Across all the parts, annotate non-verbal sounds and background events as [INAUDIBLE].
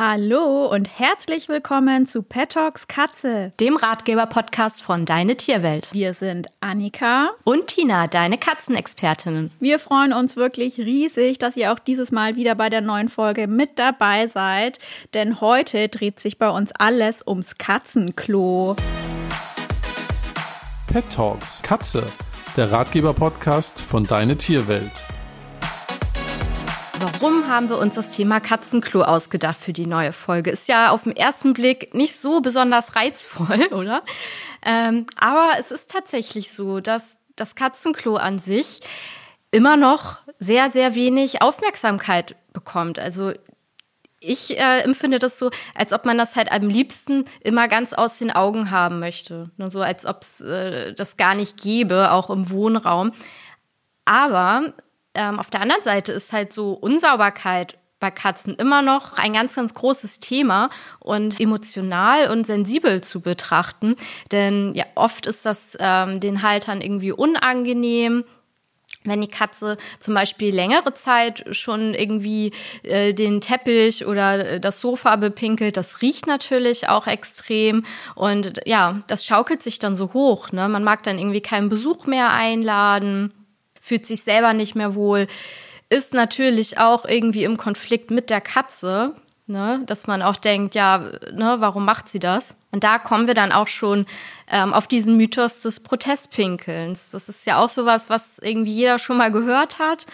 Hallo und herzlich willkommen zu Pet Talks Katze, dem Ratgeber-Podcast von Deine Tierwelt. Wir sind Annika und Tina, deine Katzenexpertinnen. Wir freuen uns wirklich riesig, dass ihr auch dieses Mal wieder bei der neuen Folge mit dabei seid, denn heute dreht sich bei uns alles ums Katzenklo. Pet Talks Katze, der Ratgeber-Podcast von Deine Tierwelt. Warum haben wir uns das Thema Katzenklo ausgedacht für die neue Folge? Ist ja auf den ersten Blick nicht so besonders reizvoll, [LAUGHS] oder? Ähm, aber es ist tatsächlich so, dass das Katzenklo an sich immer noch sehr, sehr wenig Aufmerksamkeit bekommt. Also ich äh, empfinde das so, als ob man das halt am liebsten immer ganz aus den Augen haben möchte. Nur so, als ob es äh, das gar nicht gäbe, auch im Wohnraum. Aber ähm, auf der anderen Seite ist halt so Unsauberkeit bei Katzen immer noch ein ganz, ganz großes Thema und emotional und sensibel zu betrachten. Denn ja, oft ist das ähm, den Haltern irgendwie unangenehm. Wenn die Katze zum Beispiel längere Zeit schon irgendwie äh, den Teppich oder das Sofa bepinkelt, das riecht natürlich auch extrem und ja, das schaukelt sich dann so hoch. Ne? Man mag dann irgendwie keinen Besuch mehr einladen fühlt sich selber nicht mehr wohl, ist natürlich auch irgendwie im Konflikt mit der Katze, ne, dass man auch denkt, ja, ne, warum macht sie das? Und da kommen wir dann auch schon ähm, auf diesen Mythos des Protestpinkelns. Das ist ja auch sowas, was irgendwie jeder schon mal gehört hat,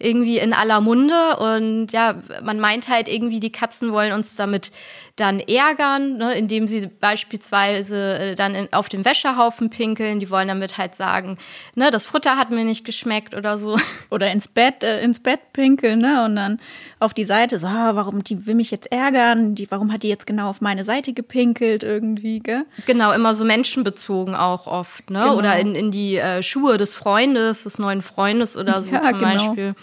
irgendwie in aller Munde. Und ja, man meint halt irgendwie, die Katzen wollen uns damit dann ärgern, ne, indem sie beispielsweise äh, dann in, auf dem Wäschehaufen pinkeln. Die wollen damit halt sagen, ne, das Futter hat mir nicht geschmeckt oder so. [LAUGHS] Oder ins Bett, äh, ins Bett pinkeln, ne? Und dann auf die Seite so, ah, warum die will mich jetzt ärgern? Die, warum hat die jetzt genau auf meine Seite gepinkelt? Gell? Genau, immer so menschenbezogen auch oft, ne? Genau. Oder in, in die äh, Schuhe des Freundes, des neuen Freundes oder so [LAUGHS] ja, zum genau. Beispiel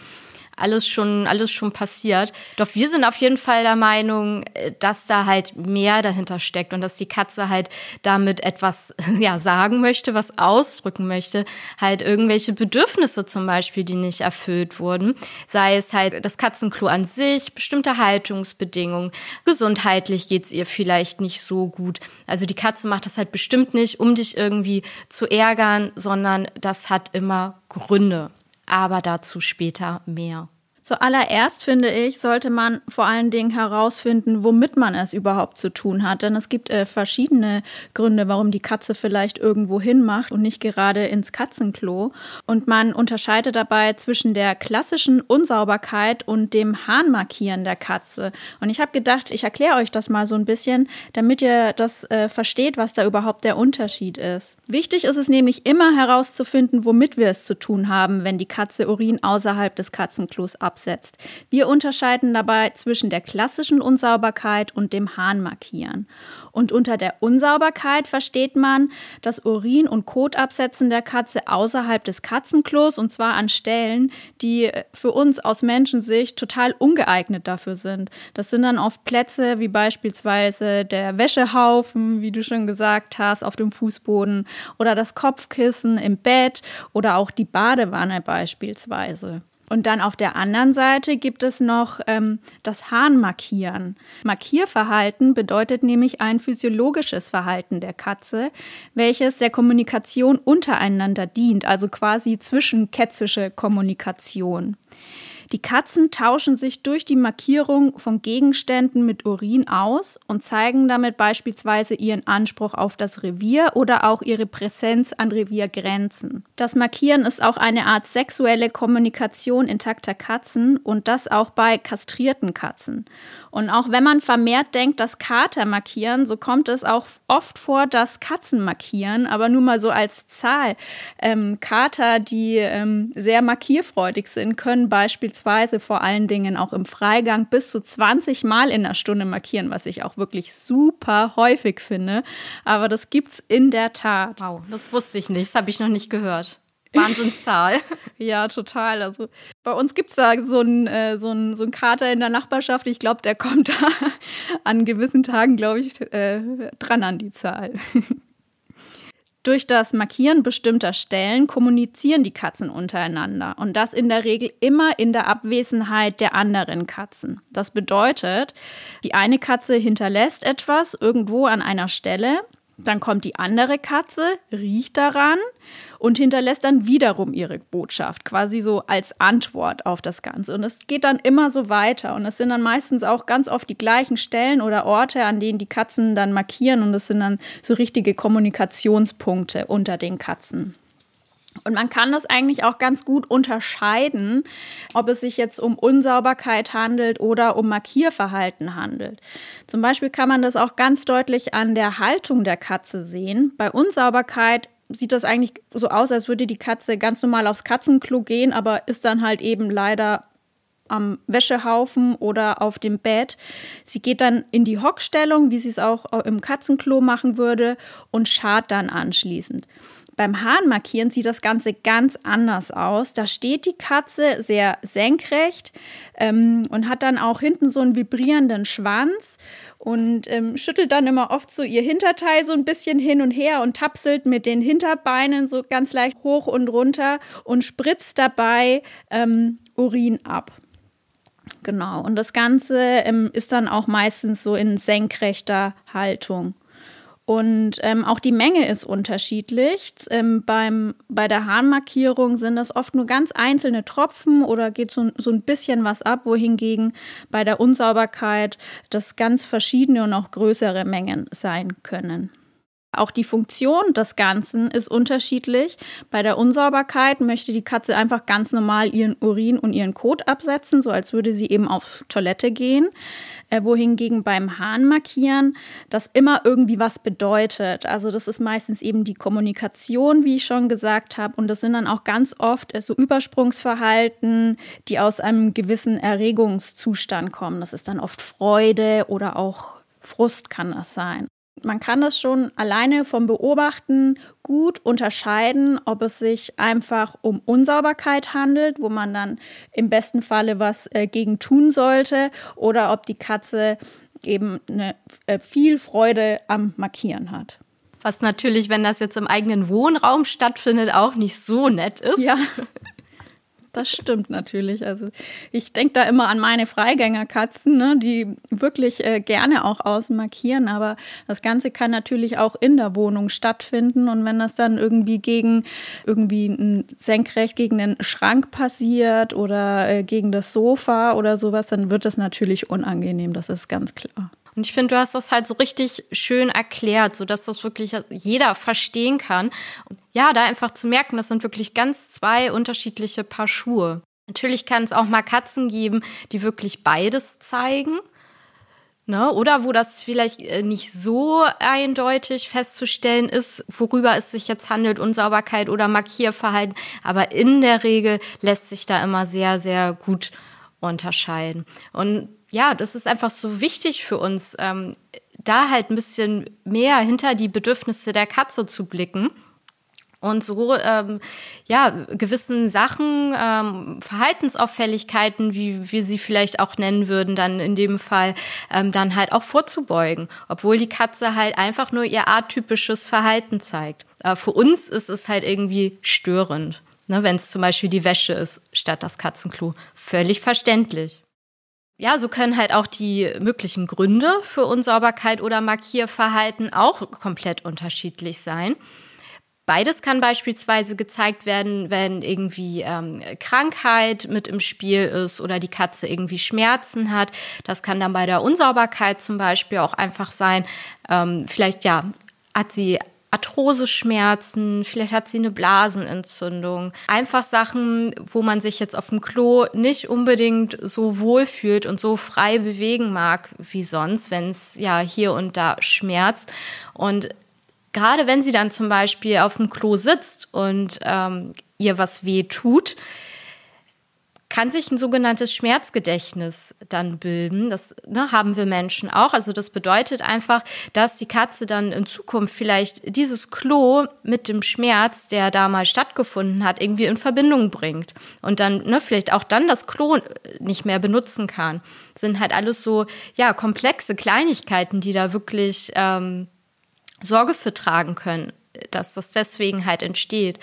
alles schon, alles schon passiert. Doch wir sind auf jeden Fall der Meinung, äh, dass da halt mehr dahinter steckt und dass die Katze halt damit etwas, [LAUGHS] ja, sagen möchte, was ausdrücken möchte. Halt irgendwelche Bedürfnisse zum Beispiel, die nicht erfüllt wurden. Sei es halt das Katzenklo an sich, bestimmte Haltungsbedingungen. Gesundheitlich geht's ihr vielleicht nicht so gut. Also die Katze macht das halt bestimmt nicht, um dich irgendwie zu ärgern, sondern das hat immer Gründe aber dazu später mehr. Zuallererst finde ich, sollte man vor allen Dingen herausfinden, womit man es überhaupt zu tun hat. Denn es gibt äh, verschiedene Gründe, warum die Katze vielleicht irgendwo hinmacht und nicht gerade ins Katzenklo. Und man unterscheidet dabei zwischen der klassischen Unsauberkeit und dem Hahnmarkieren der Katze. Und ich habe gedacht, ich erkläre euch das mal so ein bisschen, damit ihr das äh, versteht, was da überhaupt der Unterschied ist. Wichtig ist es nämlich immer herauszufinden, womit wir es zu tun haben, wenn die Katze Urin außerhalb des Katzenklos ab absetzt. Wir unterscheiden dabei zwischen der klassischen Unsauberkeit und dem Harnmarkieren. Und unter der Unsauberkeit versteht man das Urin- und Kotabsetzen der Katze außerhalb des Katzenklos und zwar an Stellen, die für uns aus Menschensicht total ungeeignet dafür sind. Das sind dann oft Plätze wie beispielsweise der Wäschehaufen, wie du schon gesagt hast, auf dem Fußboden oder das Kopfkissen im Bett oder auch die Badewanne beispielsweise. Und dann auf der anderen Seite gibt es noch ähm, das Harnmarkieren. Markierverhalten bedeutet nämlich ein physiologisches Verhalten der Katze, welches der Kommunikation untereinander dient, also quasi zwischenkätzische Kommunikation. Die Katzen tauschen sich durch die Markierung von Gegenständen mit Urin aus und zeigen damit beispielsweise ihren Anspruch auf das Revier oder auch ihre Präsenz an Reviergrenzen. Das Markieren ist auch eine Art sexuelle Kommunikation intakter Katzen und das auch bei kastrierten Katzen. Und auch wenn man vermehrt denkt, dass Kater markieren, so kommt es auch oft vor, dass Katzen markieren, aber nur mal so als Zahl. Ähm, Kater, die ähm, sehr markierfreudig sind, können beispielsweise beispielsweise vor allen Dingen auch im Freigang bis zu 20 Mal in der Stunde markieren, was ich auch wirklich super häufig finde. Aber das gibt's in der Tat. Wow, das wusste ich nicht, das habe ich noch nicht gehört. Wahnsinnszahl. [LAUGHS] ja, total. Also bei uns gibt es da so einen äh, so so ein Kater in der Nachbarschaft. Ich glaube, der kommt [LAUGHS] da an gewissen Tagen, glaube ich, äh, dran an die Zahl. [LAUGHS] Durch das Markieren bestimmter Stellen kommunizieren die Katzen untereinander und das in der Regel immer in der Abwesenheit der anderen Katzen. Das bedeutet, die eine Katze hinterlässt etwas irgendwo an einer Stelle, dann kommt die andere Katze, riecht daran und hinterlässt dann wiederum ihre Botschaft, quasi so als Antwort auf das Ganze. Und es geht dann immer so weiter. Und es sind dann meistens auch ganz oft die gleichen Stellen oder Orte, an denen die Katzen dann markieren. Und es sind dann so richtige Kommunikationspunkte unter den Katzen. Und man kann das eigentlich auch ganz gut unterscheiden, ob es sich jetzt um Unsauberkeit handelt oder um Markierverhalten handelt. Zum Beispiel kann man das auch ganz deutlich an der Haltung der Katze sehen. Bei Unsauberkeit sieht das eigentlich so aus, als würde die Katze ganz normal aufs Katzenklo gehen, aber ist dann halt eben leider am Wäschehaufen oder auf dem Bett. Sie geht dann in die Hockstellung, wie sie es auch im Katzenklo machen würde, und schart dann anschließend. Beim Hahnmarkieren sieht das Ganze ganz anders aus. Da steht die Katze sehr senkrecht ähm, und hat dann auch hinten so einen vibrierenden Schwanz und ähm, schüttelt dann immer oft so ihr Hinterteil so ein bisschen hin und her und tapselt mit den Hinterbeinen so ganz leicht hoch und runter und spritzt dabei ähm, Urin ab. Genau, und das Ganze ähm, ist dann auch meistens so in senkrechter Haltung. Und ähm, auch die Menge ist unterschiedlich. Ähm, beim, bei der Harnmarkierung sind das oft nur ganz einzelne Tropfen oder geht so, so ein bisschen was ab, wohingegen bei der Unsauberkeit das ganz verschiedene und auch größere Mengen sein können. Auch die Funktion des Ganzen ist unterschiedlich. Bei der Unsauberkeit möchte die Katze einfach ganz normal ihren Urin und ihren Kot absetzen, so als würde sie eben auf Toilette gehen. Äh, wohingegen beim Hahnmarkieren das immer irgendwie was bedeutet. Also das ist meistens eben die Kommunikation, wie ich schon gesagt habe. Und das sind dann auch ganz oft äh, so Übersprungsverhalten, die aus einem gewissen Erregungszustand kommen. Das ist dann oft Freude oder auch Frust kann das sein. Man kann das schon alleine vom Beobachten gut unterscheiden, ob es sich einfach um Unsauberkeit handelt, wo man dann im besten Falle was äh, gegen tun sollte, oder ob die Katze eben eine, äh, viel Freude am Markieren hat. Was natürlich, wenn das jetzt im eigenen Wohnraum stattfindet, auch nicht so nett ist. Ja. [LAUGHS] das stimmt natürlich. Also ich denke da immer an meine Freigängerkatzen, ne, die wirklich äh, gerne auch außen markieren, aber das Ganze kann natürlich auch in der Wohnung stattfinden und wenn das dann irgendwie gegen irgendwie ein senkrecht gegen den Schrank passiert oder äh, gegen das Sofa oder sowas, dann wird das natürlich unangenehm, das ist ganz klar. Und ich finde, du hast das halt so richtig schön erklärt, so dass das wirklich jeder verstehen kann. Und ja, da einfach zu merken, das sind wirklich ganz zwei unterschiedliche Paar Schuhe. Natürlich kann es auch mal Katzen geben, die wirklich beides zeigen. Ne? Oder wo das vielleicht äh, nicht so eindeutig festzustellen ist, worüber es sich jetzt handelt, Unsauberkeit oder Markierverhalten. Aber in der Regel lässt sich da immer sehr, sehr gut unterscheiden. Und ja, das ist einfach so wichtig für uns, ähm, da halt ein bisschen mehr hinter die Bedürfnisse der Katze zu blicken und so ähm, ja gewissen Sachen ähm, Verhaltensauffälligkeiten wie wir sie vielleicht auch nennen würden dann in dem Fall ähm, dann halt auch vorzubeugen obwohl die Katze halt einfach nur ihr atypisches Verhalten zeigt. Äh, für uns ist es halt irgendwie störend ne, wenn es zum Beispiel die Wäsche ist statt das Katzenklo. Völlig verständlich ja, so können halt auch die möglichen Gründe für Unsauberkeit oder Markierverhalten auch komplett unterschiedlich sein. Beides kann beispielsweise gezeigt werden, wenn irgendwie ähm, Krankheit mit im Spiel ist oder die Katze irgendwie Schmerzen hat. Das kann dann bei der Unsauberkeit zum Beispiel auch einfach sein. Ähm, vielleicht ja hat sie Arthroseschmerzen, vielleicht hat sie eine Blasenentzündung. Einfach Sachen, wo man sich jetzt auf dem Klo nicht unbedingt so wohl fühlt und so frei bewegen mag wie sonst, wenn es ja hier und da schmerzt. Und gerade wenn sie dann zum Beispiel auf dem Klo sitzt und ähm, ihr was weh tut, kann sich ein sogenanntes Schmerzgedächtnis dann bilden. Das ne, haben wir Menschen auch. Also das bedeutet einfach, dass die Katze dann in Zukunft vielleicht dieses Klo mit dem Schmerz, der da mal stattgefunden hat, irgendwie in Verbindung bringt und dann ne, vielleicht auch dann das Klo nicht mehr benutzen kann. Das sind halt alles so ja komplexe Kleinigkeiten, die da wirklich ähm, Sorge für tragen können dass das deswegen halt entsteht.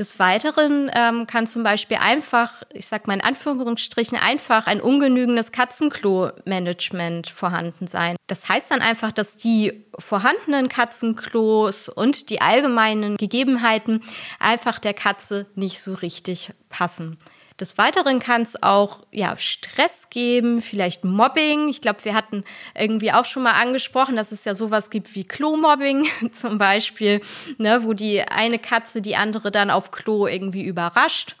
Des Weiteren ähm, kann zum Beispiel einfach, ich sag mal in Anführungsstrichen, einfach ein ungenügendes Katzenklo-Management vorhanden sein. Das heißt dann einfach, dass die vorhandenen Katzenklos und die allgemeinen Gegebenheiten einfach der Katze nicht so richtig passen. Des Weiteren kann es auch ja, Stress geben, vielleicht Mobbing. Ich glaube, wir hatten irgendwie auch schon mal angesprochen, dass es ja sowas gibt wie Klo-Mobbing [LAUGHS] zum Beispiel, ne, wo die eine Katze die andere dann auf Klo irgendwie überrascht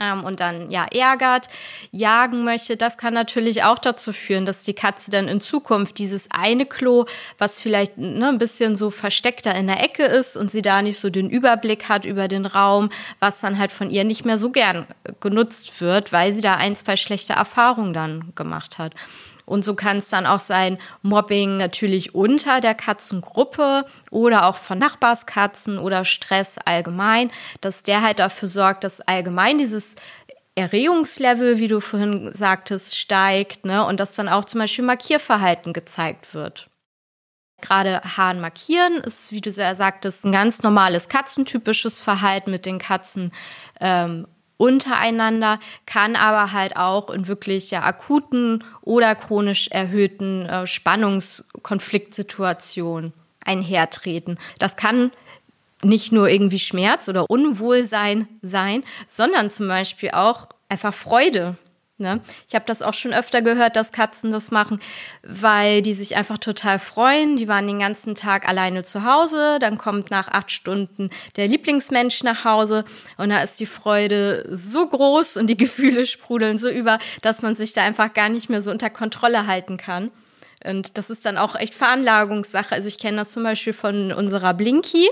ähm, und dann ja ärgert, jagen möchte, das kann natürlich auch dazu führen, dass die Katze dann in Zukunft dieses eine Klo, was vielleicht ne, ein bisschen so versteckter in der Ecke ist und sie da nicht so den Überblick hat über den Raum, was dann halt von ihr nicht mehr so gern genutzt wird, weil sie da ein, zwei schlechte Erfahrungen dann gemacht hat. Und so kann es dann auch sein, Mobbing natürlich unter der Katzengruppe oder auch von Nachbarskatzen oder Stress allgemein, dass der halt dafür sorgt, dass allgemein dieses Erregungslevel, wie du vorhin sagtest, steigt, ne? Und dass dann auch zum Beispiel Markierverhalten gezeigt wird. Gerade Haaren markieren ist, wie du sehr sagtest, ein ganz normales katzentypisches Verhalten mit den Katzen ähm, untereinander, kann aber halt auch in wirklich ja, akuten oder chronisch erhöhten äh, Spannungskonfliktsituationen einhertreten. Das kann nicht nur irgendwie Schmerz oder Unwohlsein sein, sondern zum Beispiel auch einfach Freude. Ne? Ich habe das auch schon öfter gehört, dass Katzen das machen, weil die sich einfach total freuen. Die waren den ganzen Tag alleine zu Hause, dann kommt nach acht Stunden der Lieblingsmensch nach Hause und da ist die Freude so groß und die Gefühle sprudeln so über, dass man sich da einfach gar nicht mehr so unter Kontrolle halten kann. Und das ist dann auch echt Veranlagungssache. Also ich kenne das zum Beispiel von unserer Blinky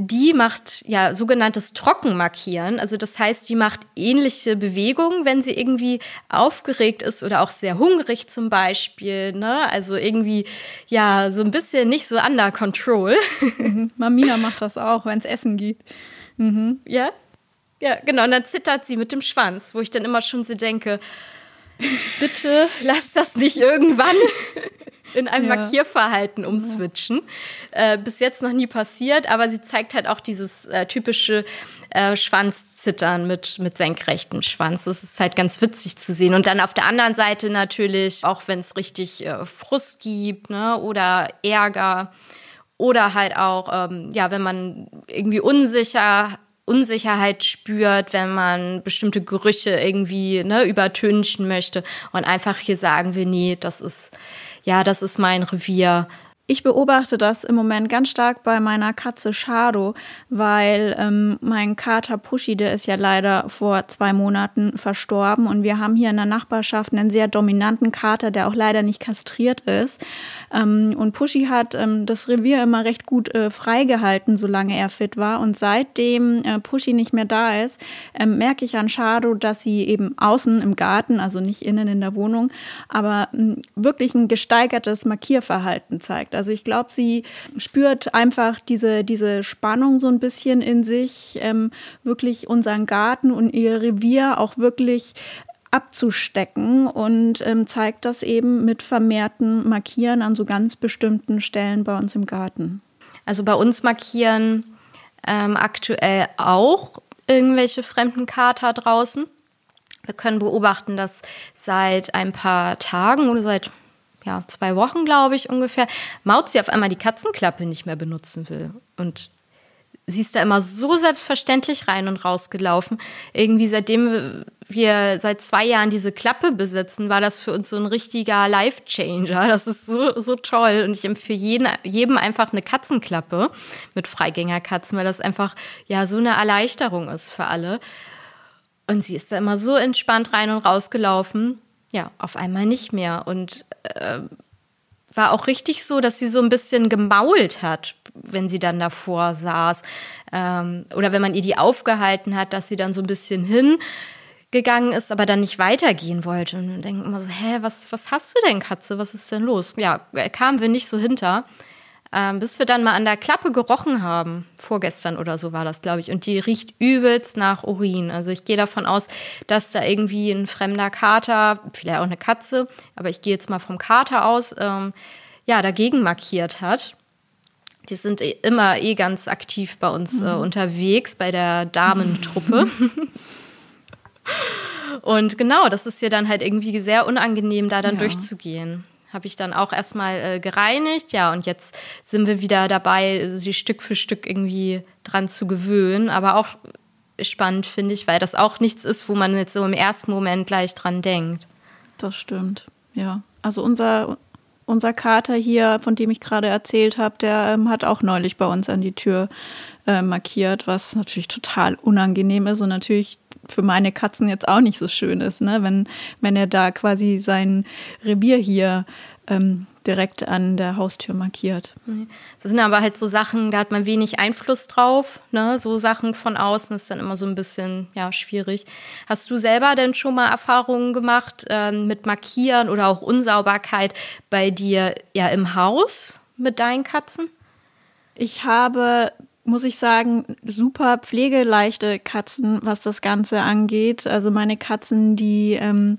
die macht ja sogenanntes Trockenmarkieren. Also das heißt, die macht ähnliche Bewegungen, wenn sie irgendwie aufgeregt ist oder auch sehr hungrig zum Beispiel. Ne? Also irgendwie ja so ein bisschen nicht so under control. [LAUGHS] Mhm. Mamina macht das auch, wenn es Essen gibt. Mhm. Ja, ja, genau. Und dann zittert sie mit dem Schwanz, wo ich dann immer schon so denke, bitte lass das nicht irgendwann [LAUGHS] in einem ja. Markierverhalten umswitchen. Äh, bis jetzt noch nie passiert, aber sie zeigt halt auch dieses äh, typische äh, Schwanzzittern mit, mit senkrechtem Schwanz. Das ist halt ganz witzig zu sehen. Und dann auf der anderen Seite natürlich, auch wenn es richtig äh, Frust gibt ne, oder Ärger oder halt auch, ähm, ja, wenn man irgendwie unsicher Unsicherheit spürt, wenn man bestimmte Gerüche irgendwie ne, übertünchen möchte und einfach hier sagen wir, nee, das ist ja, das ist mein Revier. Ich beobachte das im Moment ganz stark bei meiner Katze Shado, weil ähm, mein Kater Pushy, der ist ja leider vor zwei Monaten verstorben und wir haben hier in der Nachbarschaft einen sehr dominanten Kater, der auch leider nicht kastriert ist. Ähm, und Pushy hat ähm, das Revier immer recht gut äh, freigehalten, solange er fit war. Und seitdem äh, Pushy nicht mehr da ist, äh, merke ich an Shado, dass sie eben außen im Garten, also nicht innen in der Wohnung, aber wirklich ein gesteigertes Markierverhalten zeigt. Also ich glaube, sie spürt einfach diese, diese Spannung so ein bisschen in sich, ähm, wirklich unseren Garten und ihr Revier auch wirklich abzustecken und ähm, zeigt das eben mit vermehrten Markieren an so ganz bestimmten Stellen bei uns im Garten. Also bei uns markieren ähm, aktuell auch irgendwelche fremden Kater draußen. Wir können beobachten, dass seit ein paar Tagen oder seit ja, zwei Wochen, glaube ich, ungefähr, Mauzi auf einmal die Katzenklappe nicht mehr benutzen will. Und sie ist da immer so selbstverständlich rein und rausgelaufen. Irgendwie seitdem wir seit zwei Jahren diese Klappe besitzen, war das für uns so ein richtiger Life-Changer. Das ist so, so toll. Und ich empfehle jeden, jedem einfach eine Katzenklappe mit Freigängerkatzen, weil das einfach ja so eine Erleichterung ist für alle. Und sie ist da immer so entspannt rein und rausgelaufen ja, auf einmal nicht mehr. Und äh, war auch richtig so, dass sie so ein bisschen gemault hat, wenn sie dann davor saß. Ähm, oder wenn man ihr die aufgehalten hat, dass sie dann so ein bisschen hingegangen ist, aber dann nicht weitergehen wollte. Und dann denken immer so, hä, was, was hast du denn, Katze? Was ist denn los? Ja, kamen wir nicht so hinter. Ähm, bis wir dann mal an der Klappe gerochen haben. Vorgestern oder so war das, glaube ich. Und die riecht übelst nach Urin. Also ich gehe davon aus, dass da irgendwie ein fremder Kater, vielleicht auch eine Katze, aber ich gehe jetzt mal vom Kater aus, ähm, ja, dagegen markiert hat. Die sind eh immer eh ganz aktiv bei uns äh, unterwegs, bei der Damentruppe. [LAUGHS] Und genau, das ist ja dann halt irgendwie sehr unangenehm, da dann Ja. durchzugehen. Habe ich dann auch erstmal äh, gereinigt, ja, und jetzt sind wir wieder dabei, sie Stück für Stück irgendwie dran zu gewöhnen. Aber auch spannend, finde ich, weil das auch nichts ist, wo man jetzt so im ersten Moment gleich dran denkt. Das stimmt, ja. Also unser, unser Kater hier, von dem ich gerade erzählt habe, der ähm, hat auch neulich bei uns an die Tür äh, markiert, was natürlich total unangenehm ist und natürlich für meine Katzen jetzt auch nicht so schön ist, ne? wenn, wenn er da quasi sein Revier hier ähm, direkt an der Haustür markiert. Das sind aber halt so Sachen, da hat man wenig Einfluss drauf. Ne? So Sachen von außen ist dann immer so ein bisschen ja schwierig. Hast du selber denn schon mal Erfahrungen gemacht ähm, mit Markieren oder auch Unsauberkeit bei dir ja im Haus mit deinen Katzen? Ich habe, muss ich sagen, super pflegeleichte Katzen, was das Ganze angeht. Also meine Katzen, die, ähm,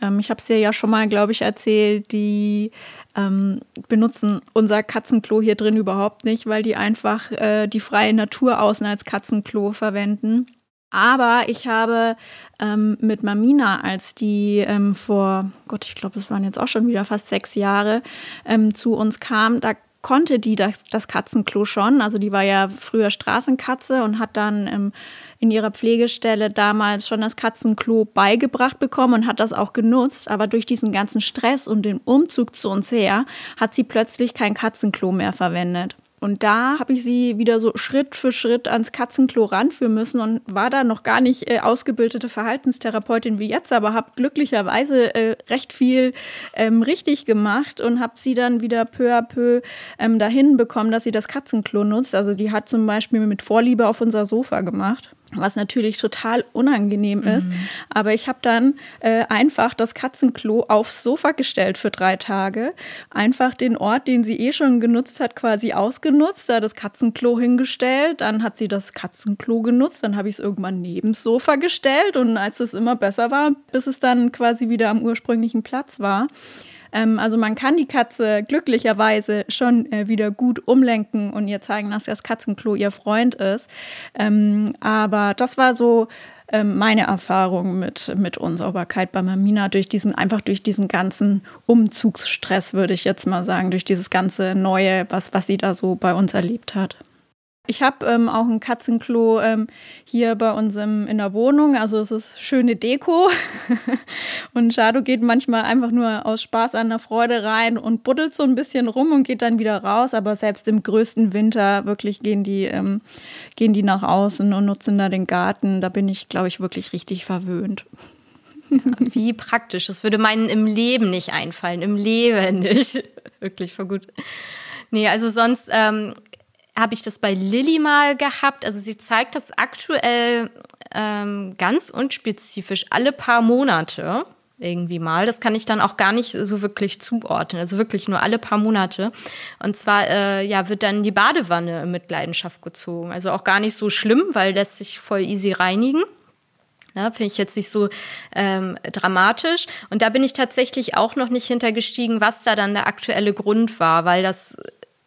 ähm, ich habe es dir ja schon mal, glaube ich, erzählt, die ähm, benutzen unser Katzenklo hier drin überhaupt nicht, weil die einfach äh, die freie Natur außen als Katzenklo verwenden. Aber ich habe ähm, mit Mamina, als die ähm, vor, Gott, ich glaube, es waren jetzt auch schon wieder fast sechs Jahre, ähm, zu uns kam, da konnte die das, das Katzenklo schon. Also die war ja früher Straßenkatze und hat dann ähm, in ihrer Pflegestelle damals schon das Katzenklo beigebracht bekommen und hat das auch genutzt. Aber durch diesen ganzen Stress und den Umzug zu uns her hat sie plötzlich kein Katzenklo mehr verwendet. Und da habe ich sie wieder so Schritt für Schritt ans Katzenklo ranführen müssen und war da noch gar nicht äh, ausgebildete Verhaltenstherapeutin wie jetzt, aber habe glücklicherweise äh, recht viel ähm, richtig gemacht und habe sie dann wieder peu à peu ähm, dahin bekommen, dass sie das Katzenklo nutzt. Also die hat zum Beispiel mit Vorliebe auf unser Sofa gemacht was natürlich total unangenehm ist. Aber ich habe dann äh, einfach das Katzenklo aufs Sofa gestellt für drei Tage. Einfach den Ort, den sie eh schon genutzt hat, quasi ausgenutzt, da das Katzenklo hingestellt. Dann hat sie das Katzenklo genutzt. Dann habe ich es irgendwann neben das Sofa gestellt. Und als es immer besser war, bis es dann quasi wieder am ursprünglichen Platz war. Ähm, also man kann die Katze glücklicherweise schon äh, wieder gut umlenken und ihr zeigen, dass das Katzenklo ihr Freund ist. Ähm, aber das war so ähm, meine Erfahrung mit, mit Unsauberkeit bei Mamina durch diesen, einfach durch diesen ganzen Umzugsstress, würde ich jetzt mal sagen, durch dieses ganze Neue, was, was sie da so bei uns erlebt hat. Ich habe ähm, auch ein Katzenklo ähm, hier bei uns im, in der Wohnung. Also es ist schöne Deko. [LAUGHS] und Shadow geht manchmal einfach nur aus Spaß an der Freude rein und buddelt so ein bisschen rum und geht dann wieder raus. Aber selbst im größten Winter wirklich gehen die, ähm, gehen die nach außen und nutzen da den Garten. Da bin ich, glaube ich, wirklich richtig verwöhnt. Wie praktisch. Das würde meinen im Leben nicht einfallen. Im Leben nicht. [LAUGHS] Wirklich voll gut. Nee, also sonst ähm, habe ich das bei Lilly mal gehabt. Also sie zeigt das aktuell ähm, ganz unspezifisch alle paar Monate irgendwie mal. Das kann ich dann auch gar nicht so wirklich zuordnen. Also wirklich nur alle paar Monate. Und zwar äh, ja wird dann die Badewanne in Mitleidenschaft gezogen. Also auch gar nicht so schlimm, weil lässt sich voll easy reinigen. Ja, Finde ich jetzt nicht so ähm, dramatisch. Und da bin ich tatsächlich auch noch nicht hintergestiegen, was da dann der aktuelle Grund war, weil das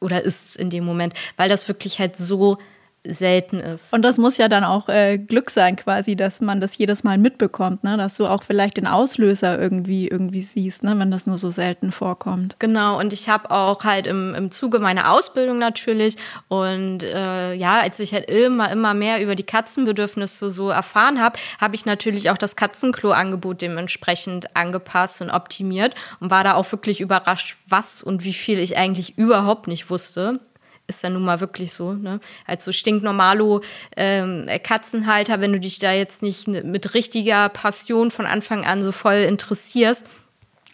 oder ist in dem Moment, weil das wirklich halt so selten ist. Und das muss ja dann auch äh, Glück sein, quasi, dass man das jedes Mal mitbekommt, ne? Dass du auch vielleicht den Auslöser irgendwie irgendwie siehst, ne? wenn das nur so selten vorkommt. Genau, und ich habe auch halt im, im Zuge meiner Ausbildung natürlich und äh, ja, als ich halt immer, immer mehr über die Katzenbedürfnisse so erfahren habe, habe ich natürlich auch das Katzenklo-Angebot dementsprechend angepasst und optimiert und war da auch wirklich überrascht, was und wie viel ich eigentlich überhaupt nicht wusste ist ja nun mal wirklich so, ne? Als so stinknormalo ähm, Katzenhalter, wenn du dich da jetzt nicht mit richtiger Passion von Anfang an so voll interessierst,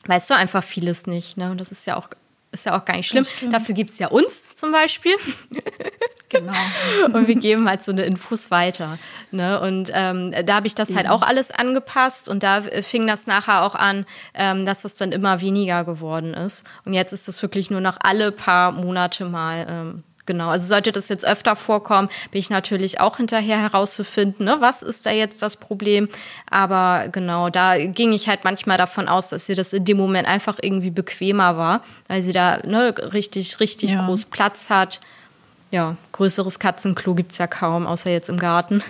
weißt du einfach vieles nicht, ne? Und das ist ja auch ist ja auch gar nicht schlimm. Dafür gibt's ja uns zum Beispiel. [LAUGHS] Genau. [LAUGHS] und wir geben halt so eine Infos weiter. Ne? Und ähm, da habe ich das halt auch alles angepasst und da fing das nachher auch an, ähm, dass das dann immer weniger geworden ist. Und jetzt ist das wirklich nur noch alle paar Monate mal. Ähm, Genau, also sollte das jetzt öfter vorkommen, bin ich natürlich auch hinterher herauszufinden, ne, was ist da jetzt das Problem. Aber genau, da ging ich halt manchmal davon aus, dass sie das in dem Moment einfach irgendwie bequemer war, weil sie da ne, richtig, richtig Ja. groß Platz hat ja, größeres Katzenklo gibt's ja kaum, außer jetzt im Garten.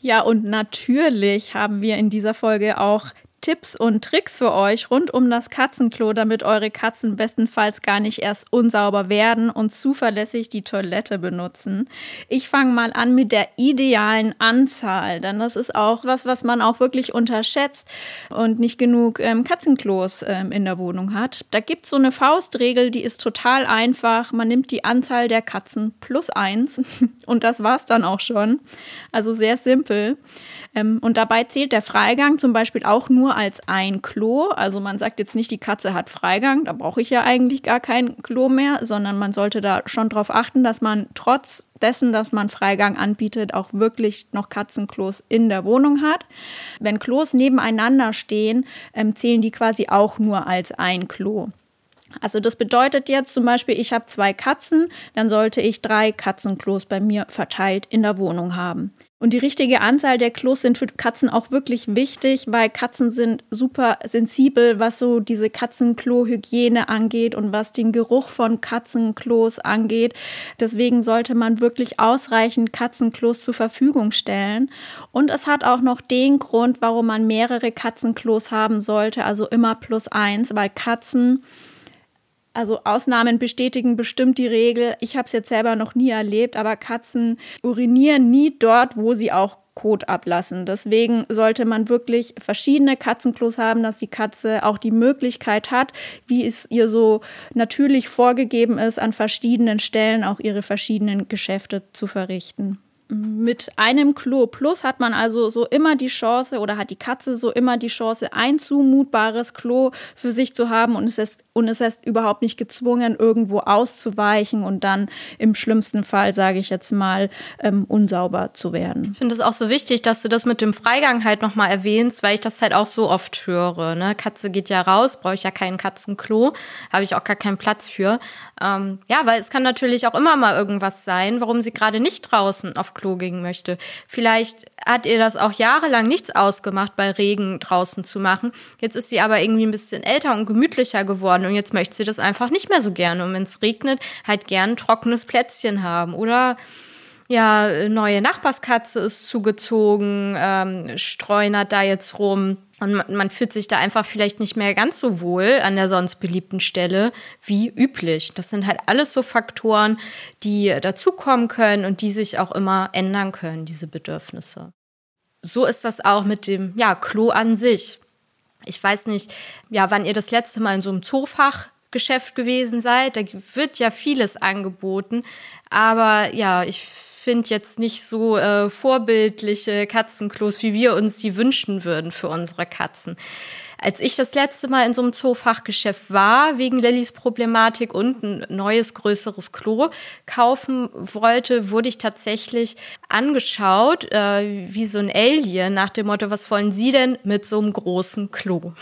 Ja, und natürlich haben wir in dieser Folge auch Tipps und Tricks für euch rund um das Katzenklo, damit eure Katzen bestenfalls gar nicht erst unsauber werden und zuverlässig die Toilette benutzen. Ich fange mal an mit der idealen Anzahl, denn das ist auch was, was man auch wirklich unterschätzt und nicht genug ähm, Katzenklos ähm, in der Wohnung hat. Da gibt es so eine Faustregel, die ist total einfach. Man nimmt die Anzahl der Katzen plus eins [LAUGHS] und das war's dann auch schon. Also sehr simpel. Ähm, und dabei zählt der Freigang zum Beispiel auch nur als ein Klo. Also man sagt jetzt nicht, die Katze hat Freigang, da brauche ich ja eigentlich gar kein Klo mehr, sondern man sollte da schon darauf achten, dass man trotz dessen, dass man Freigang anbietet, auch wirklich noch Katzenklos in der Wohnung hat. Wenn Klos nebeneinander stehen, ähm, zählen die quasi auch nur als ein Klo. Also das bedeutet jetzt zum Beispiel, ich habe zwei Katzen, dann sollte ich drei Katzenklos bei mir verteilt in der Wohnung haben. Und die richtige Anzahl der Klos sind für Katzen auch wirklich wichtig, weil Katzen sind super sensibel, was so diese Katzenklo-Hygiene angeht und was den Geruch von Katzenklos angeht. Deswegen sollte man wirklich ausreichend Katzenklos zur Verfügung stellen. Und es hat auch noch den Grund, warum man mehrere Katzenklos haben sollte, also immer plus eins, weil Katzen also Ausnahmen bestätigen bestimmt die Regel. Ich habe es jetzt selber noch nie erlebt, aber Katzen urinieren nie dort, wo sie auch Kot ablassen. Deswegen sollte man wirklich verschiedene Katzenklos haben, dass die Katze auch die Möglichkeit hat, wie es ihr so natürlich vorgegeben ist, an verschiedenen Stellen auch ihre verschiedenen Geschäfte zu verrichten mit einem Klo plus hat man also so immer die Chance oder hat die Katze so immer die Chance, ein zumutbares Klo für sich zu haben und es ist, und es ist überhaupt nicht gezwungen, irgendwo auszuweichen und dann im schlimmsten Fall, sage ich jetzt mal, ähm, unsauber zu werden. Ich finde es auch so wichtig, dass du das mit dem Freigang halt nochmal erwähnst, weil ich das halt auch so oft höre. Ne? Katze geht ja raus, brauche ich ja kein Katzenklo, habe ich auch gar keinen Platz für. Ähm, ja, weil es kann natürlich auch immer mal irgendwas sein, warum sie gerade nicht draußen auf gehen möchte. Vielleicht hat ihr das auch jahrelang nichts ausgemacht, bei Regen draußen zu machen. Jetzt ist sie aber irgendwie ein bisschen älter und gemütlicher geworden und jetzt möchte sie das einfach nicht mehr so gerne. Und wenn es regnet, halt gern ein trockenes Plätzchen haben oder ja, neue Nachbarskatze ist zugezogen, ähm, streunert da jetzt rum und man, fühlt sich da einfach vielleicht nicht mehr ganz so wohl an der sonst beliebten Stelle wie üblich. Das sind halt alles so Faktoren, die dazukommen können und die sich auch immer ändern können, diese Bedürfnisse. So ist das auch mit dem, ja, Klo an sich. Ich weiß nicht, ja, wann ihr das letzte Mal in so einem Zoofachgeschäft gewesen seid. Da wird ja vieles angeboten. Aber ja, ich finde jetzt nicht so äh, vorbildliche Katzenklos, wie wir uns die wünschen würden für unsere Katzen. Als ich das letzte Mal in so einem Zoofachgeschäft war, wegen Lillys Problematik und ein neues, größeres Klo kaufen wollte, wurde ich tatsächlich angeschaut, äh, wie so ein Alien nach dem Motto, was wollen Sie denn mit so einem großen Klo?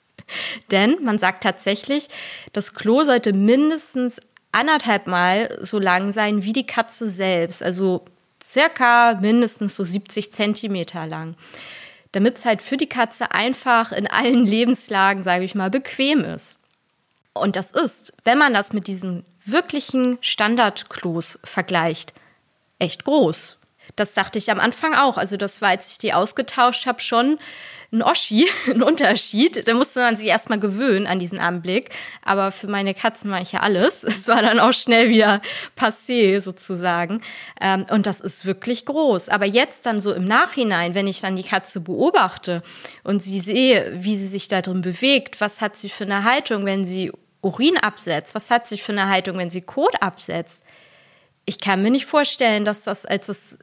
[LAUGHS] Denn man sagt tatsächlich, das Klo sollte mindestens anderthalb Mal so lang sein wie die Katze selbst, also circa mindestens so 70 Zentimeter lang. Damit es halt für die Katze einfach in allen [LAUGHS] Lebenslagen, sage ich mal, bequem ist. Und das ist, wenn man das mit diesen wirklichen Standardklos vergleicht, echt groß. Das dachte ich am Anfang auch. Also das war, als ich die ausgetauscht habe, schon ein Oschi, [LAUGHS] ein Unterschied. Da musste man sich erstmal gewöhnen an diesen Anblick. Aber für meine Katzen war ich ja alles. Es war dann auch schnell wieder passé sozusagen. Ähm, und das ist wirklich groß. Aber jetzt dann so im Nachhinein, wenn ich dann die Katze beobachte und sie sehe, wie sie sich da drin bewegt, was hat sie für eine Haltung, wenn sie Urin absetzt, was hat sie für eine Haltung, wenn sie Kot absetzt, ich kann mir nicht vorstellen, dass das, als das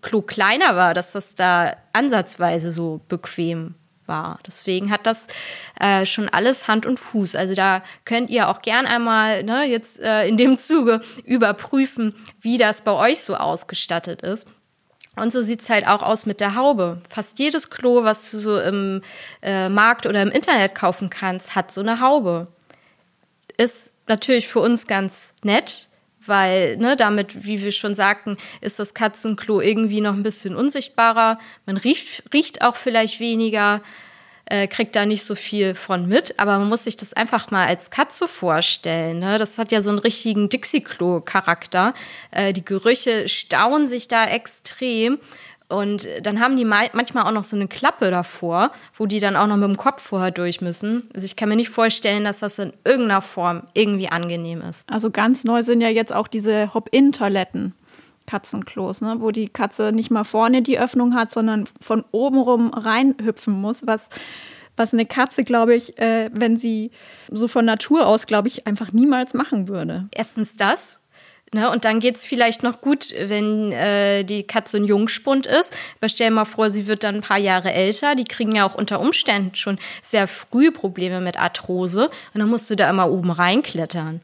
Klo kleiner war, dass das da ansatzweise so bequem war. Deswegen hat das äh, schon alles Hand und Fuß. Also da könnt ihr auch gern einmal ne, jetzt äh, in dem Zuge überprüfen, wie das bei euch so ausgestattet ist. Und so sieht's halt auch aus mit der Haube. Fast jedes Klo, was du so im äh, Markt oder im Internet kaufen kannst, hat so eine Haube. Ist natürlich für uns ganz nett, weil ne, damit, wie wir schon sagten, ist das Katzenklo irgendwie noch ein bisschen unsichtbarer. Man riecht, riecht auch vielleicht weniger. äh, kriegt da nicht so viel von mit. Aber man muss sich das einfach mal als Katze vorstellen. Ne? Das hat ja so einen richtigen Dixie-Klo-Charakter. Äh, die Gerüche stauen sich da extrem. Und dann haben die manchmal auch noch so eine Klappe davor, wo die dann auch noch mit dem Kopf vorher durch müssen. Also ich kann mir nicht vorstellen, dass das in irgendeiner Form irgendwie angenehm ist. Also ganz neu sind ja jetzt auch diese Hop-In-Toiletten. Katzenklos, ne? wo die Katze nicht mal vorne die Öffnung hat, sondern von oben rum reinhüpfen muss, was, was eine Katze, glaube ich, äh, wenn sie so von Natur aus, glaube ich, einfach niemals machen würde. Erstens das Ne, und dann geht's vielleicht noch gut, wenn äh, die Katze ein Jungspund ist. Aber stell dir mal vor, sie wird dann ein paar Jahre älter. Die kriegen ja auch unter Umständen schon sehr früh Probleme mit Arthrose. Und dann musst du da immer oben reinklettern.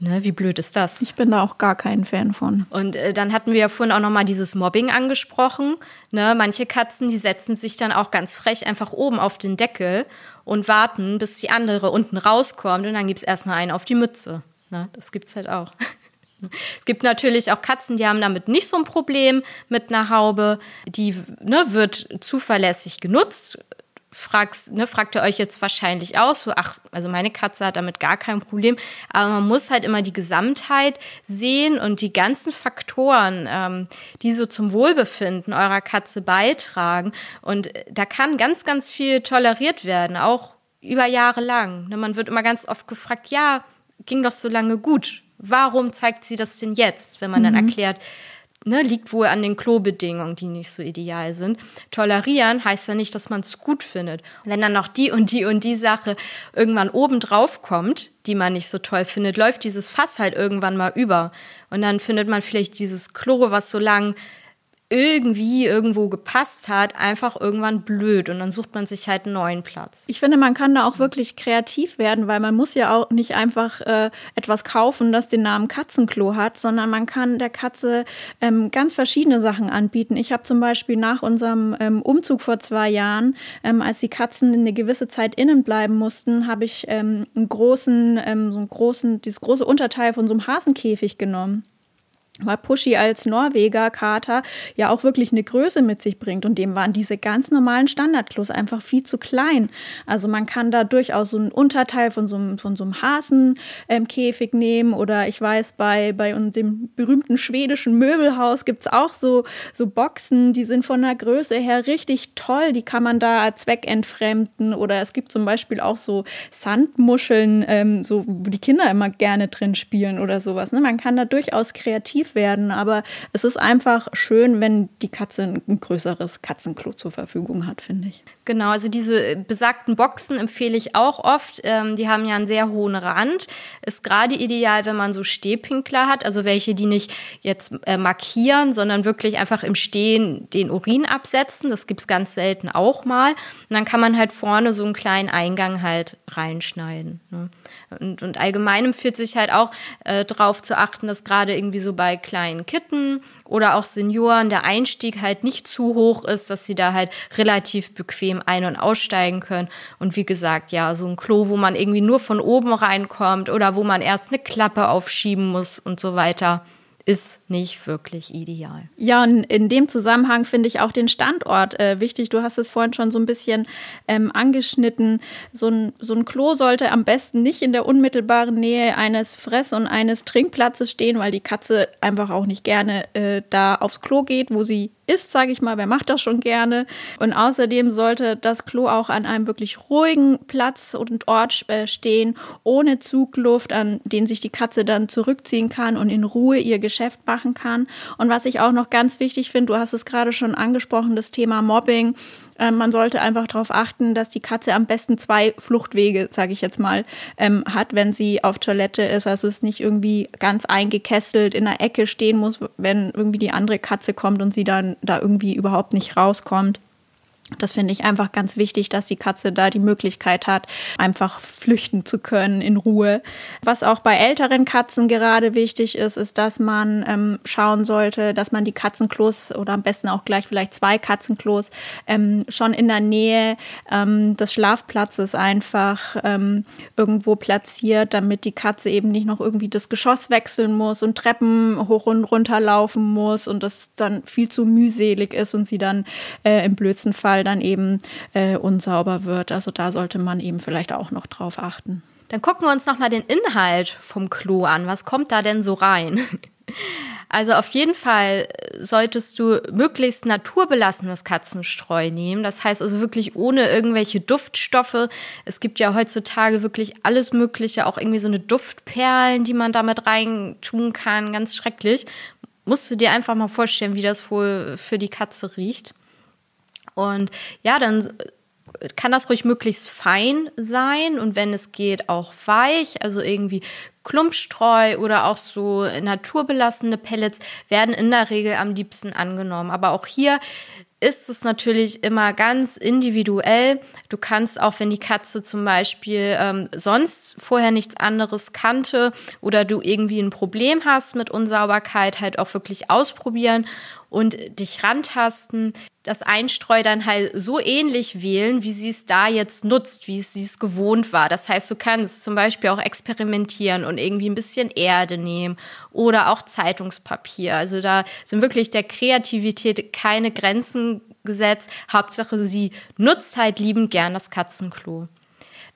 Ne, wie blöd ist das? Ich bin da auch gar kein Fan von. Und äh, dann hatten wir ja vorhin auch nochmal dieses Mobbing angesprochen. Ne, manche Katzen, die setzen sich dann auch ganz frech einfach oben auf den Deckel und warten, bis die andere unten rauskommt. Und dann gibt's erstmal einen auf die Mütze. Ne, das gibt's halt auch. Es gibt natürlich auch Katzen, die haben damit nicht so ein Problem mit einer Haube. Die ne, wird zuverlässig genutzt. Fragst, ne, fragt ihr euch jetzt wahrscheinlich aus, so, ach, also meine Katze hat damit gar kein Problem. Aber man muss halt immer die Gesamtheit sehen und die ganzen Faktoren, ähm, die so zum Wohlbefinden eurer Katze beitragen. Und da kann ganz, ganz viel toleriert werden, auch über Jahre lang. Ne, man wird immer ganz oft gefragt, ja, ging doch so lange gut warum zeigt sie das denn jetzt, wenn man mhm. dann erklärt, ne, liegt wohl an den Klobedingungen, die nicht so ideal sind. Tolerieren heißt ja nicht, dass man es gut findet. Wenn dann noch die und die und die Sache irgendwann oben drauf kommt, die man nicht so toll findet, läuft dieses Fass halt irgendwann mal über. Und dann findet man vielleicht dieses Klo, was so lang irgendwie irgendwo gepasst hat, einfach irgendwann blöd und dann sucht man sich halt einen neuen Platz. Ich finde, man kann da auch wirklich kreativ werden, weil man muss ja auch nicht einfach äh, etwas kaufen, das den Namen Katzenklo hat, sondern man kann der Katze ähm, ganz verschiedene Sachen anbieten. Ich habe zum Beispiel nach unserem ähm, Umzug vor zwei Jahren, ähm, als die Katzen eine gewisse Zeit innen bleiben mussten, habe ich ähm, einen großen, ähm, so einen großen, dieses große Unterteil von so einem Hasenkäfig genommen weil Pushy als Norweger Kater ja auch wirklich eine Größe mit sich bringt und dem waren diese ganz normalen Standardklos einfach viel zu klein. Also man kann da durchaus so einen Unterteil von so einem, von so einem Hasenkäfig ähm, nehmen oder ich weiß, bei, bei unserem berühmten schwedischen Möbelhaus gibt's auch so, so Boxen, die sind von der Größe her richtig toll, die kann man da zweckentfremden oder es gibt zum Beispiel auch so Sandmuscheln, ähm, so, wo die Kinder immer gerne drin spielen oder sowas. Ne? Man kann da durchaus kreativ aktiv werden. Aber es ist einfach schön, wenn die Katze ein größeres Katzenklo zur Verfügung hat, finde ich. Genau, also diese besagten Boxen empfehle ich auch oft. Ähm, die haben ja einen sehr hohen Rand. Ist gerade ideal, wenn man so Stehpinkler hat, also welche, die nicht jetzt äh, markieren, sondern wirklich einfach im Stehen den Urin absetzen. Das gibt's ganz selten auch mal. Und dann kann man halt vorne so einen kleinen Eingang halt reinschneiden. Ne? Und, und allgemein empfiehlt sich halt auch äh, darauf zu achten, dass gerade irgendwie so bei kleinen Kitten oder auch Senioren der Einstieg halt nicht zu hoch ist, dass sie da halt relativ bequem ein- und aussteigen können. Und wie gesagt, ja, so ein Klo, wo man irgendwie nur von oben reinkommt oder wo man erst eine Klappe aufschieben muss und so weiter ist nicht wirklich ideal. Ja, und in dem Zusammenhang finde ich auch den Standort äh, wichtig. Du hast es vorhin schon so ein bisschen ähm, angeschnitten. So ein, so ein Klo sollte am besten nicht in der unmittelbaren Nähe eines Fress- und eines Trinkplatzes stehen, weil die Katze einfach auch nicht gerne äh, da aufs Klo geht, wo sie ist, sage ich mal. Wer macht das schon gerne? Und außerdem sollte das Klo auch an einem wirklich ruhigen Platz und Ort äh, stehen, ohne Zugluft, an den sich die Katze dann zurückziehen kann und in Ruhe ihr Geschäft Geschäft machen kann. Und was ich auch noch ganz wichtig finde, du hast es gerade schon angesprochen, das Thema Mobbing. Ähm, man sollte einfach darauf achten, dass die Katze am besten zwei Fluchtwege, sage ich jetzt mal, ähm, hat, wenn sie auf Toilette ist. Also es nicht irgendwie ganz eingekesselt in der Ecke stehen muss, wenn irgendwie die andere Katze kommt und sie dann da irgendwie überhaupt nicht rauskommt. Das finde ich einfach ganz wichtig, dass die Katze da die Möglichkeit hat, einfach flüchten zu können in Ruhe. Was auch bei älteren Katzen gerade wichtig ist, ist, dass man ähm, schauen sollte, dass man die Katzenklos oder am besten auch gleich vielleicht zwei Katzenklos ähm, schon in der Nähe ähm, des Schlafplatzes einfach ähm, irgendwo platziert, damit die Katze eben nicht noch irgendwie das Geschoss wechseln muss und Treppen hoch und runter laufen muss und das dann viel zu mühselig ist und sie dann äh, im blödsten Fall Fall dann eben äh, unsauber wird. Also da sollte man eben vielleicht auch noch drauf achten. Dann gucken wir uns nochmal den Inhalt vom Klo an. Was kommt da denn so rein? [LAUGHS] Also auf jeden Fall solltest du möglichst naturbelassenes Katzenstreu nehmen. Das heißt also wirklich ohne irgendwelche Duftstoffe. Es gibt ja heutzutage wirklich alles Mögliche, auch irgendwie so eine Duftperlen, die man damit rein tun kann. Ganz schrecklich. Musst du dir einfach mal vorstellen, wie das wohl für die Katze riecht. Und ja, dann kann das ruhig möglichst fein sein und wenn es geht auch weich, also irgendwie Klumpstreu oder auch so naturbelassene Pellets werden in der Regel am liebsten angenommen. Aber auch hier ist es natürlich immer ganz individuell. Du kannst auch, wenn die Katze zum Beispiel ähm, sonst vorher nichts anderes kannte oder du irgendwie ein Problem hast mit Unsauberkeit, halt auch wirklich ausprobieren und dich rantasten, das Einstreu dann halt so ähnlich wählen, wie sie es da jetzt nutzt, wie sie es gewohnt war. Das heißt, du kannst zum Beispiel auch experimentieren und irgendwie ein bisschen Erde nehmen oder auch Zeitungspapier. Also da sind wirklich der Kreativität keine Grenzen gesetzt. Hauptsache, sie nutzt halt liebend gern das Katzenklo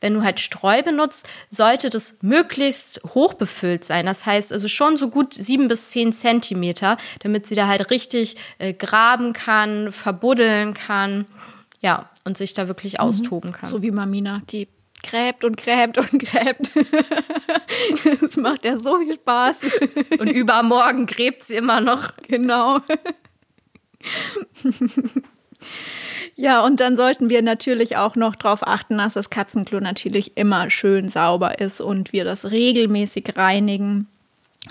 wenn du halt Streu benutzt, sollte das möglichst hoch befüllt sein. Das heißt also schon so gut sieben bis zehn Zentimeter, damit sie da halt richtig äh, graben kann, verbuddeln kann, ja, und sich da wirklich mhm. austoben kann. So wie Mamina, die gräbt und gräbt und gräbt. [LAUGHS] das macht ja so viel Spaß. Und übermorgen gräbt sie immer noch. Genau. [LAUGHS] Ja, und dann sollten wir natürlich auch noch darauf achten, dass das Katzenklo natürlich immer schön sauber ist und wir das regelmäßig reinigen.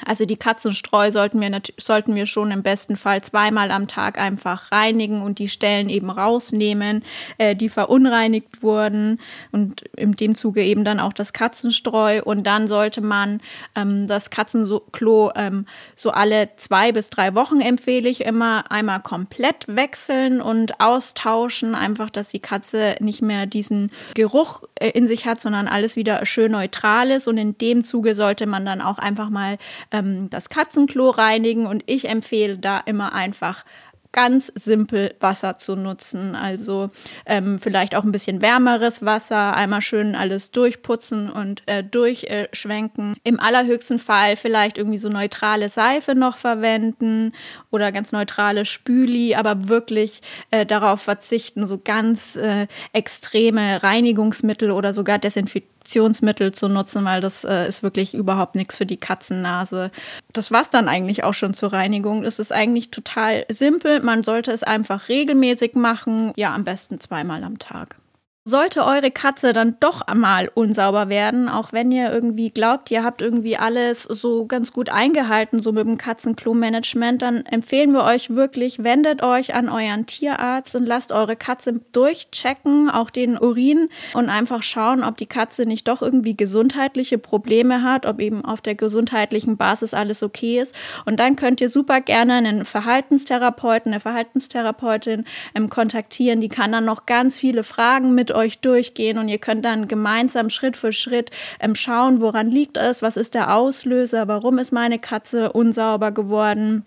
Also die Katzenstreu sollten wir, sollten wir schon im besten Fall zweimal am Tag einfach reinigen und die Stellen eben rausnehmen, äh, die verunreinigt wurden und in dem Zuge eben dann auch das Katzenstreu. Und dann sollte man ähm, das Katzenklo ähm, so alle zwei bis drei Wochen empfehle ich immer einmal komplett wechseln und austauschen, einfach, dass die Katze nicht mehr diesen Geruch äh, in sich hat, sondern alles wieder schön neutral ist und in dem Zuge sollte man dann auch einfach mal ähm, das Katzenklo reinigen und ich empfehle da immer einfach ganz simpel Wasser zu nutzen. Also ähm, vielleicht auch ein bisschen wärmeres Wasser, einmal schön alles durchputzen und äh, durchschwenken. Im allerhöchsten Fall vielleicht irgendwie so neutrale Seife noch verwenden oder ganz neutrale Spüli, aber wirklich äh, darauf verzichten, so ganz äh, extreme Reinigungsmittel oder sogar Desinfektionsmittel Desinfektionsmittel zu nutzen, weil das äh, ist wirklich überhaupt nichts für die Katzennase. Das war's dann eigentlich auch schon zur Reinigung. Es ist eigentlich total simpel. Man sollte es einfach regelmäßig machen. Ja, am besten zweimal am Tag. Sollte eure Katze dann doch einmal unsauber werden, auch wenn ihr irgendwie glaubt, ihr habt irgendwie alles so ganz gut eingehalten, so mit dem Katzenklo-Management, dann empfehlen wir euch wirklich, wendet euch an euren Tierarzt und lasst eure Katze durchchecken, auch den Urin und einfach schauen, ob die Katze nicht doch irgendwie gesundheitliche Probleme hat, ob eben auf der gesundheitlichen Basis alles okay ist. Und dann könnt ihr super gerne einen Verhaltenstherapeuten, eine Verhaltenstherapeutin ähm, kontaktieren, die kann dann noch ganz viele Fragen mit euch durchgehen und ihr könnt dann gemeinsam Schritt für Schritt ähm, schauen, woran liegt es, was ist der Auslöser, warum ist meine Katze unsauber geworden.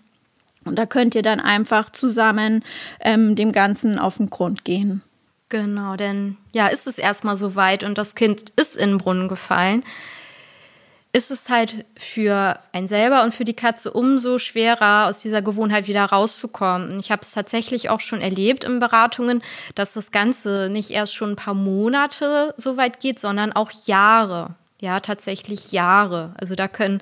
Und da könnt ihr dann einfach zusammen ähm, dem Ganzen auf den Grund gehen. Genau, denn ja, ist es erstmal so weit und das Kind ist in den Brunnen gefallen, ist es halt für ein selber und für die Katze umso schwerer, aus dieser Gewohnheit wieder rauszukommen. Und ich habe es tatsächlich auch schon erlebt in Beratungen, dass das Ganze nicht erst schon ein paar Monate so weit geht, sondern auch Jahre. Ja, tatsächlich Jahre. Also da können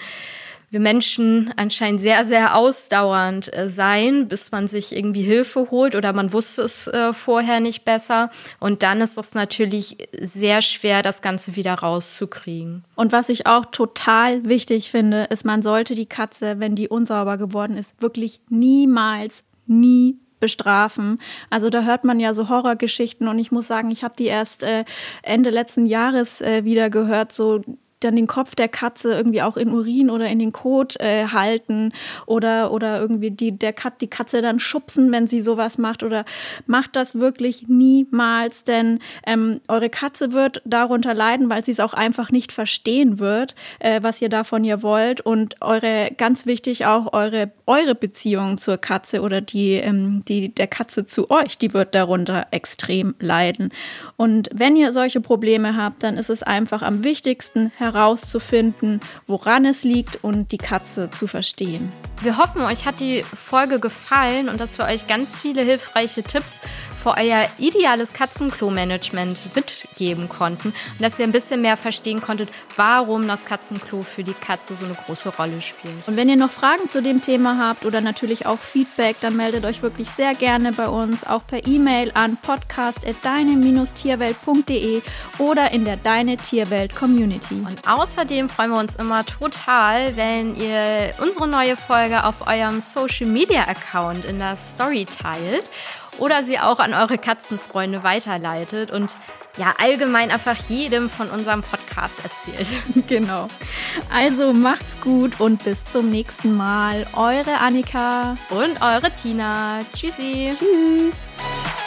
wir Menschen anscheinend sehr, sehr ausdauernd äh, sein, bis man sich irgendwie Hilfe holt oder man wusste es äh, vorher nicht besser. Und dann ist es natürlich sehr schwer, das Ganze wieder rauszukriegen. Und was ich auch total wichtig finde, ist, man sollte die Katze, wenn die unsauber geworden ist, wirklich niemals, nie bestrafen. Also da hört man ja so Horrorgeschichten und ich muss sagen, ich habe die erst äh, Ende letzten Jahres äh, wieder gehört, so dann den Kopf der Katze irgendwie auch in Urin oder in den Kot äh, halten oder, oder irgendwie die, der Kat, die Katze dann schubsen, wenn sie sowas macht oder macht das wirklich niemals, denn ähm, eure Katze wird darunter leiden, weil sie es auch einfach nicht verstehen wird, äh, was ihr da von ihr wollt und eure, ganz wichtig auch eure, eure Beziehung zur Katze oder die, ähm, die der Katze zu euch, die wird darunter extrem leiden. Und wenn ihr solche Probleme habt, dann ist es einfach am wichtigsten herauszufinden, woran es liegt und die Katze zu verstehen. Wir hoffen, euch hat die Folge gefallen und dass wir euch ganz viele hilfreiche Tipps für euer ideales Katzenklo-Management mitgeben konnten und dass ihr ein bisschen mehr verstehen konntet, warum das Katzenklo für die Katze so eine große Rolle spielt. Und wenn ihr noch Fragen zu dem Thema habt oder natürlich auch Feedback, dann meldet euch wirklich sehr gerne bei uns, auch per E-Mail an podcast.deine-tierwelt.de oder in der Deine Tierwelt Community. Und außerdem freuen wir uns immer total, wenn ihr unsere neue Folge auf eurem Social Media Account in der Story teilt oder sie auch an eure Katzenfreunde weiterleitet und ja, allgemein einfach jedem von unserem Podcast erzählt. [LAUGHS] Genau. Also macht's gut und bis zum nächsten Mal. Eure Annika und eure Tina. Tschüssi. Tschüss.